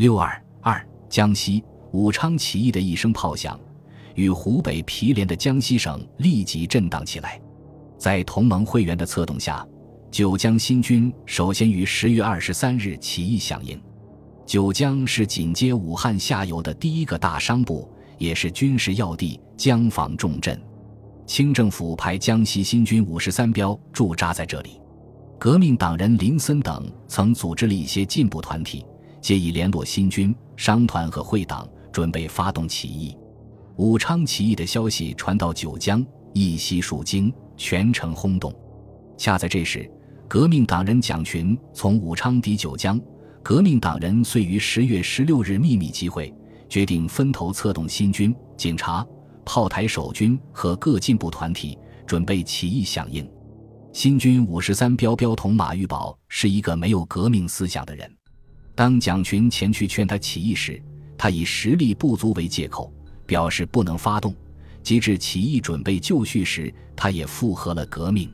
六二二，江西武昌起义的一声炮响，与湖北毗连的江西省立即震荡起来。在同盟会员的策动下，九江新军首先于十月二十三日起义响应。九江是紧接武汉下游的第一个大商埠，也是军事要地、江防重镇。清政府派江西新军五十三标驻扎在这里。革命党人林森等曾组织了一些进步团体，借以联络新军、商团和会党，准备发动起义。武昌起义的消息传到九江，一夕数惊，全城轰动。恰在这时，革命党人蒋群从武昌抵九江。革命党人遂于十月十六日秘密集会，决定分头策动新军、警察、炮台守军和各进步团体，准备起义响应。新军五十三标标统马玉宝是一个没有革命思想的人。当蒋群前去劝他起义时，他以实力不足为借口，表示不能发动。及至起义准备就绪时，他也附和了革命。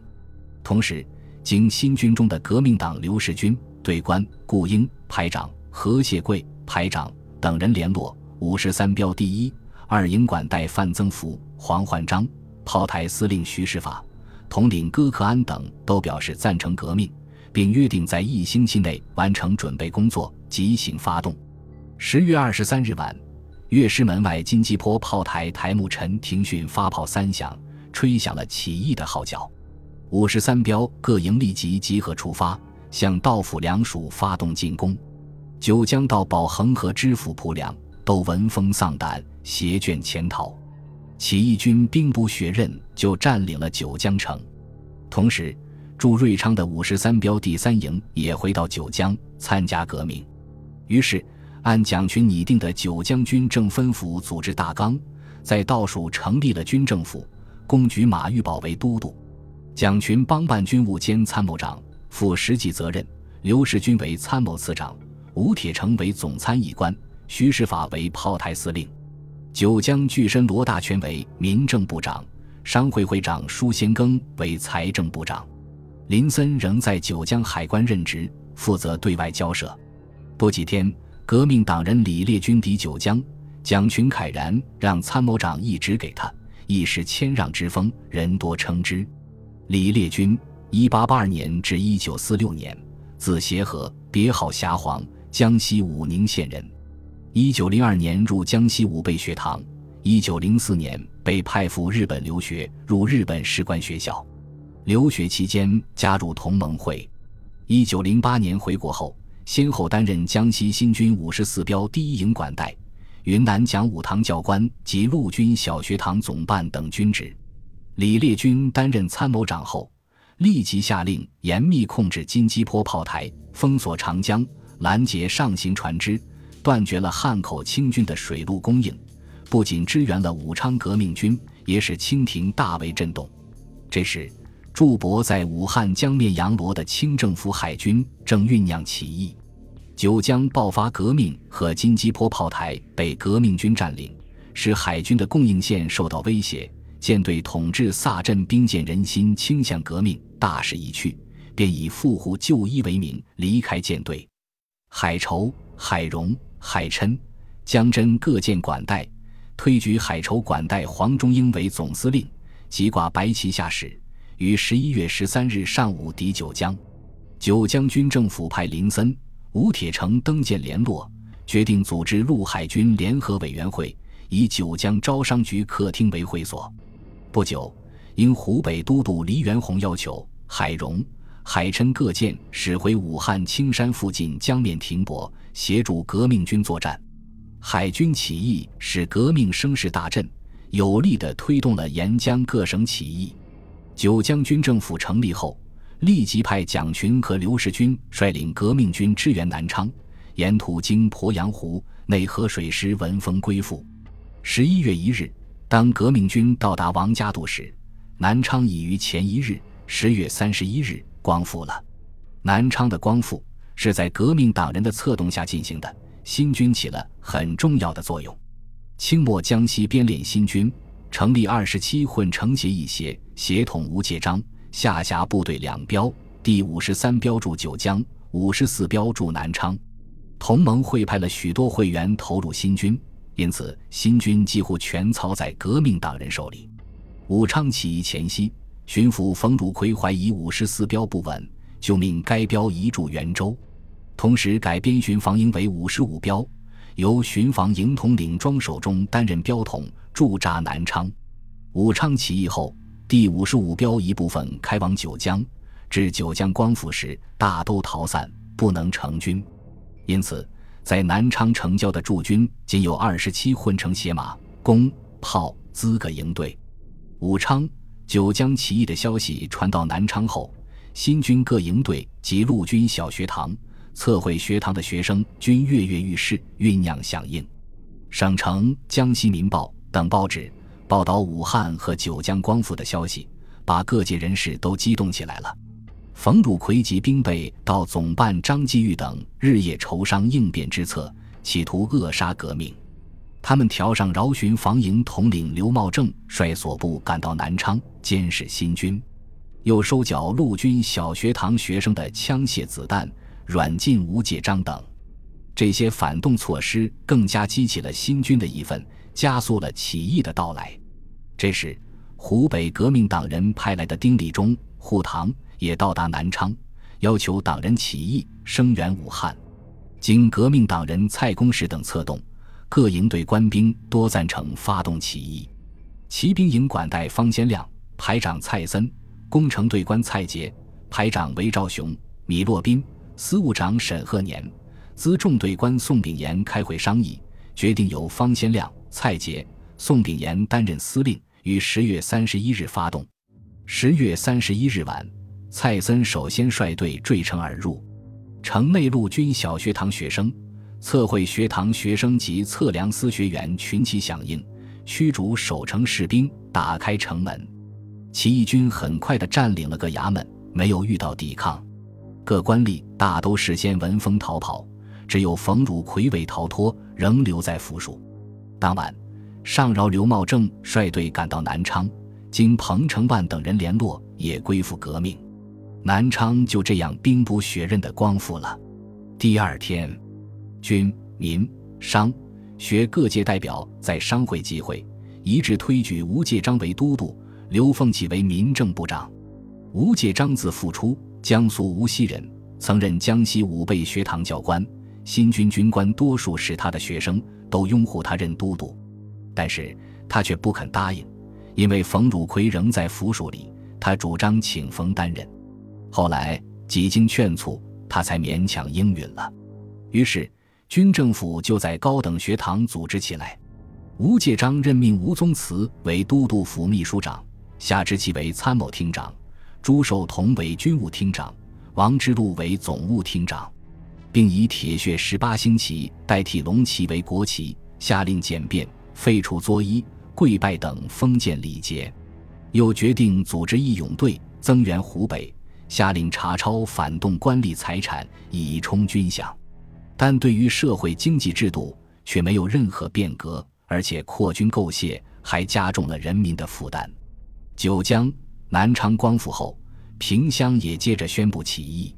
同时，经新军中的革命党刘世军。队官顾英排长、何谢贵排长等人联络五十三标第一二营管带范增福、黄焕章、炮台司令徐世法、统领戈克安等都表示赞成革命，并约定在一星期内完成准备工作，即行发动。十月二十三日晚，岳师门外金鸡坡炮台台木陈廷训发炮三响，吹响了起义的号角。五十三标各营立即集合出发。向道府粮署发动进攻，九江道保恒和知府蒲良都闻风丧胆，携眷潜逃。起义军兵不血刃就占领了九江城。同时，驻瑞昌的五十三标第三营也回到九江参加革命。于是，按蒋群拟定的九江军政分府组织大纲，在道署成立了军政府，公举马玉宝为都督，蒋群帮办军务兼参谋长。负实际责任，刘世军为参谋次长，吴铁城为总参议官，徐世法为炮台司令，九江巨绅罗大全为民政部长，商会会长舒先庚为财政部长，林森仍在九江海关任职，负责对外交涉。不几天，革命党人李烈军抵九江，蒋群慨然让参谋长一职给他，一时谦让之风，人多称之。李烈军。一八八二年至一九四六年，字协和，别号霞黄，江西武宁县人。一九零二年入江西武备学堂，一九零四年被派赴日本留学，入日本士官学校。留学期间加入同盟会。一九零八年回国后，先后担任江西新军五十四标第一营管带、云南讲武堂教官及陆军小学堂总办等军职。李烈钧担任参谋长后。立即下令严密控制金鸡坡炮台，封锁长江，拦截上行船只，断绝了汉口清军的水陆供应。不仅支援了武昌革命军，也使清廷大为震动。这时，驻泊在武汉江面洋罗的清政府海军正酝酿起义，九江爆发革命和金鸡坡炮台被革命军占领，使海军的供应线受到威胁。舰队统治萨镇兵舰人心倾向革命。大势已去，便以赴沪就医为名离开舰队。海筹、海荣、海琛、江真各舰管带推举海筹管带黄忠英为总司令，即挂白旗下使，于十一月十三日上午抵九江。九江军政府派林森、吴铁城登舰联络，决定组织陆海军联合委员会，以九江招商局客厅为会所。不久。因湖北都督黎元洪要求，海荣、海琛各舰驶回武汉青山附近江面停泊，协助革命军作战。海军起义使革命声势大振，有力地推动了沿江各省起义。九江军政府成立后，立即派蒋群和刘世军率领革命军支援南昌，沿途经鄱阳湖、内河水师，闻风归附。十一月一日，当革命军到达王家渡时，南昌已于前一日，十月三十一日光复了。南昌的光复是在革命党人的策动下进行的，新军起了很重要的作用。清末江西编练新军，成立二十七混成协一协，协统吴介章，下辖部队两标：第五十三标驻九江，五十四标驻南昌。同盟会派了许多会员投入新军，因此新军几乎全操在革命党人手里。武昌起义前夕，巡抚冯汝奎怀疑五十四标不稳，就命该标移驻元州，同时改编巡防营为五十五标，由巡防营统领庄守忠担任标统，驻扎南昌。武昌起义后，第五十五标一部分开往九江，至九江光复时，大都逃散，不能成军。因此，在南昌城郊的驻军仅有二十七混成鞋马、弓、炮资格营队。武昌、九江起义的消息传到南昌后，新军各营队及陆军小学堂、测绘学堂的学生均跃跃欲试，酝酿响应。省城、江西民报等报纸报道武汉和九江光复的消息，把各界人士都激动起来了。冯汝奎及兵备到总办张继玉等日夜筹商应变之策，企图扼杀革命。他们调上饶巡防营统领刘茂正率所部赶到南昌监视新军，又收缴陆军小学堂学生的枪械子弹，软禁吴介章等。这些反动措施更加激起了新军的义愤，加速了起义的到来。这时，湖北革命党人派来的丁立忠、护堂。也到达南昌，要求党人起义声援武汉。经革命党人蔡公时等策动，各营队官兵多赞成发动起义。骑兵营管带方先亮、排长蔡森，工程队官蔡杰、排长韦兆雄、米洛宾，司务长沈鹤年，辎重队官宋炳炎开会商议，决定由方先亮、蔡杰、宋炳炎担任司令，于十月三十一日发动。十月三十一日晚。蔡森首先率队坠城而入，城内陆军小学堂学生、测绘学堂学生及测量司学员群起响应，驱逐守城士兵，打开城门。起义军很快地占领了个衙门，没有遇到抵抗。各官吏大都事先闻风逃跑，只有冯汝魁伟逃脱，仍留在府署。当晚，上饶刘茂正率队赶到南昌，经彭承万等人联络，也归附革命。南昌就这样兵不血刃的光复了。第二天，军民商学各界代表在商会集会，一致推举吴介章为都督，刘凤起为民政部长。吴介章自复出，江苏无锡人，曾任江西武备学堂教官。新军军官多数是他的学生，都拥护他任都督，但是他却不肯答应，因为冯汝奎仍在府署里，他主张请冯担任。后来几经劝促，他才勉强应允了。于是军政府就在高等学堂组织起来。吴介章任命吴宗慈为都督府秘书长，下知其为参谋厅长；朱寿同为军务厅长，王之禄为总务厅长，并以铁血十八星旗代替龙旗为国旗，下令简便废除作揖、跪拜等封建礼节。又决定组织义勇队，增援湖北。下令查抄反动官吏财产，以充军饷，但对于社会经济制度却没有任何变革，而且扩军购械，还加重了人民的负担。九江、南昌光复后，萍乡也接着宣布起义。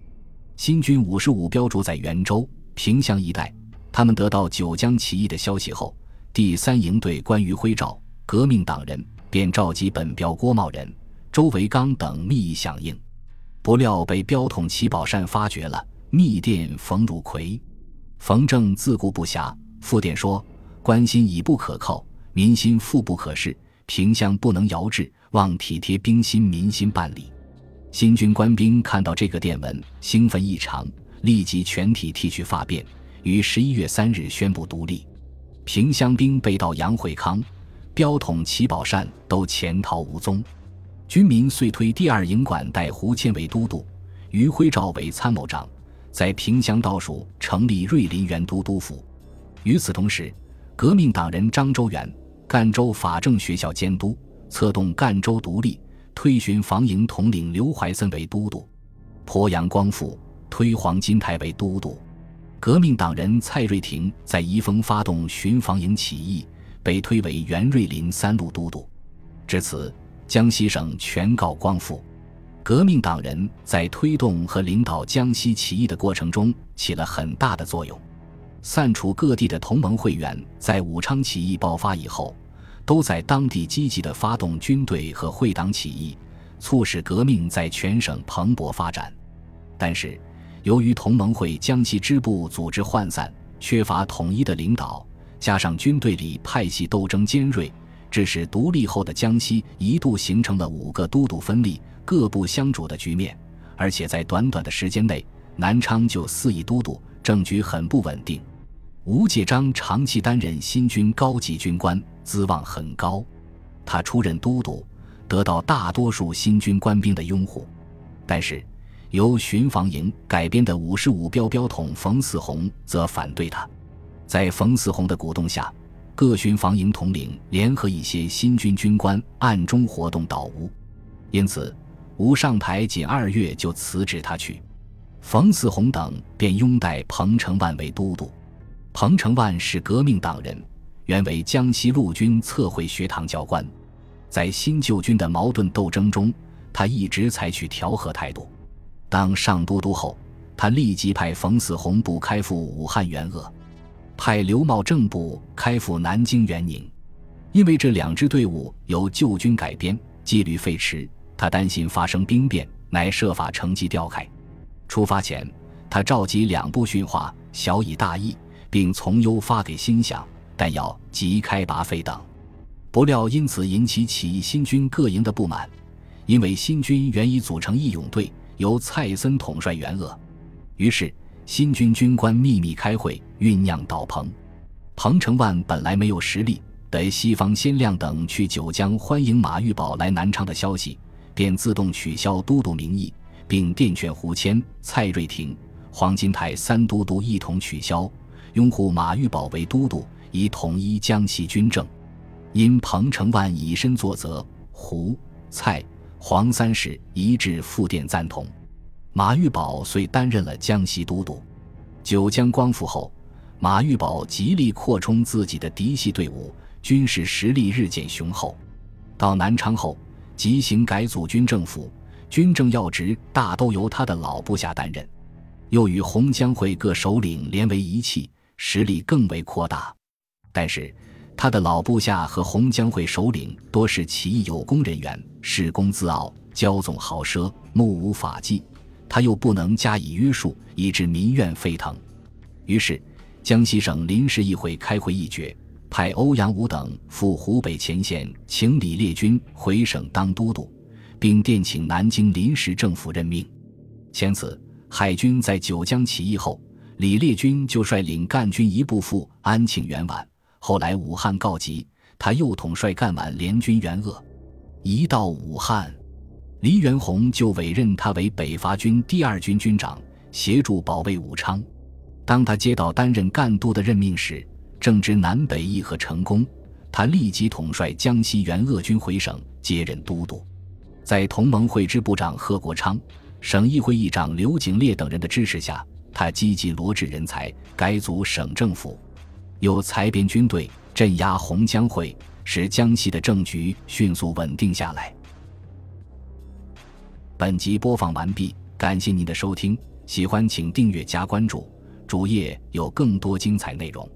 新军五十五标驻在元州、萍乡一带，他们得到九江起义的消息后，第三营队关于徽照革命党人便召集本标郭茂仁、周维刚等密议响应。不料被标统齐宝善发觉了，密电冯汝奎。冯正自顾不暇，复电说：“关心已不可靠，民心复不可视，萍乡不能遥制，望体贴兵心民心办理。”新军官兵看到这个电文，兴奋异常，立即全体剃去发辫，于十一月三日宣布独立。萍乡兵被盗杨惠康、标统齐宝善都潜逃无踪。军民遂推第二营管带胡谦为都督，余辉照为参谋长，在萍乡倒署成立瑞林原都督府。与此同时，革命党人张周元、赣州法政学校监督，策动赣州独立，推巡防营统领刘怀森为都督。鄱阳光复，推黄金台为都督。革命党人蔡瑞廷在宜丰发动巡防营起义，被推为袁瑞林三路都督。至此。江西省全告光复，革命党人在推动和领导江西起义的过程中起了很大的作用。散处各地的同盟会员在武昌起义爆发以后，都在当地积极地发动军队和会党起义，促使革命在全省蓬勃发展。但是，由于同盟会江西支部组织涣散，缺乏统一的领导，加上军队里派系斗争尖锐，致使独立后的江西一度形成了五个都督分立、各部相主的局面。而且在短短的时间内，南昌就四亿都督，政局很不稳定。吴介章长期担任新军高级军官，资望很高。他出任都督，得到大多数新军官兵的拥护。但是，由巡防营改编的五十五标标统冯四红则反对他。在冯四红的鼓动下，各巡防营统领联合一些新军军官暗中活动倒吴，因此。吴上台仅二月就辞职，他去，冯四红等便拥戴彭承万为都督。彭承万是革命党人，原为江西陆军测绘学堂教官，在新旧军的矛盾斗争中，他一直采取调和态度。当上都督后，他立即派冯四红部开赴武汉援鄂，派刘茂正部开赴南京援宁。因为这两支队伍由旧军改编，纪律废弛。他担心发生兵变，乃设法乘机调开。出发前，他召集两部训话，小以大意，并从优发给心想，但要即开拔费等。不料因此引起起义新军各营的不满，因为新军原已组成义勇队，由蔡森统帅援鄂。于是新军军官秘密开会，酝酿倒彭。彭承万本来没有实力，得西方先亮等去九江欢迎马玉宝来南昌的消息。便自动取消都督名义，并电劝胡谦、蔡瑞廷、黄金泰三都督一同取消，拥护马玉宝为都督，以统一江西军政。因彭承万以身作则，胡、蔡、黄三世一致复电赞同，马玉宝遂担任了江西都督。九江光复后，马玉宝极力扩充自己的嫡系队伍，军事实力日渐雄厚。到南昌后。即行改组军政府，军政要职大都由他的老部下担任，又与洪江会各首领连为一气，实力更为扩大。但是，他的老部下和洪江会首领多是起义有功人员，恃功自傲，骄纵豪奢，目无法纪，他又不能加以约束，以致民怨沸腾。于是，江西省临时议会开会议决。派欧阳武等赴湖北前线，请李烈钧回省当都督，并电请南京临时政府任命。前次海军在九江起义后，李烈钧就率领赣军一部赴安庆援皖。后来武汉告急，他又统帅赣皖联军援鄂。一到武汉，黎元洪就委任他为北伐军第二军军长，协助保卫武昌。当他接到担任赣督的任命时，正值南北议和成功，他立即统帅江西援鄂军回省接任都督。在同盟会支部长贺国昌、省议会议长刘景烈等人的支持下，他积极罗致人才，改组省政府，又裁编军队，镇压洪江会，使江西的政局迅速稳定下来。本集播放完毕，感谢您的收听，喜欢请订阅加关注，主页有更多精彩内容。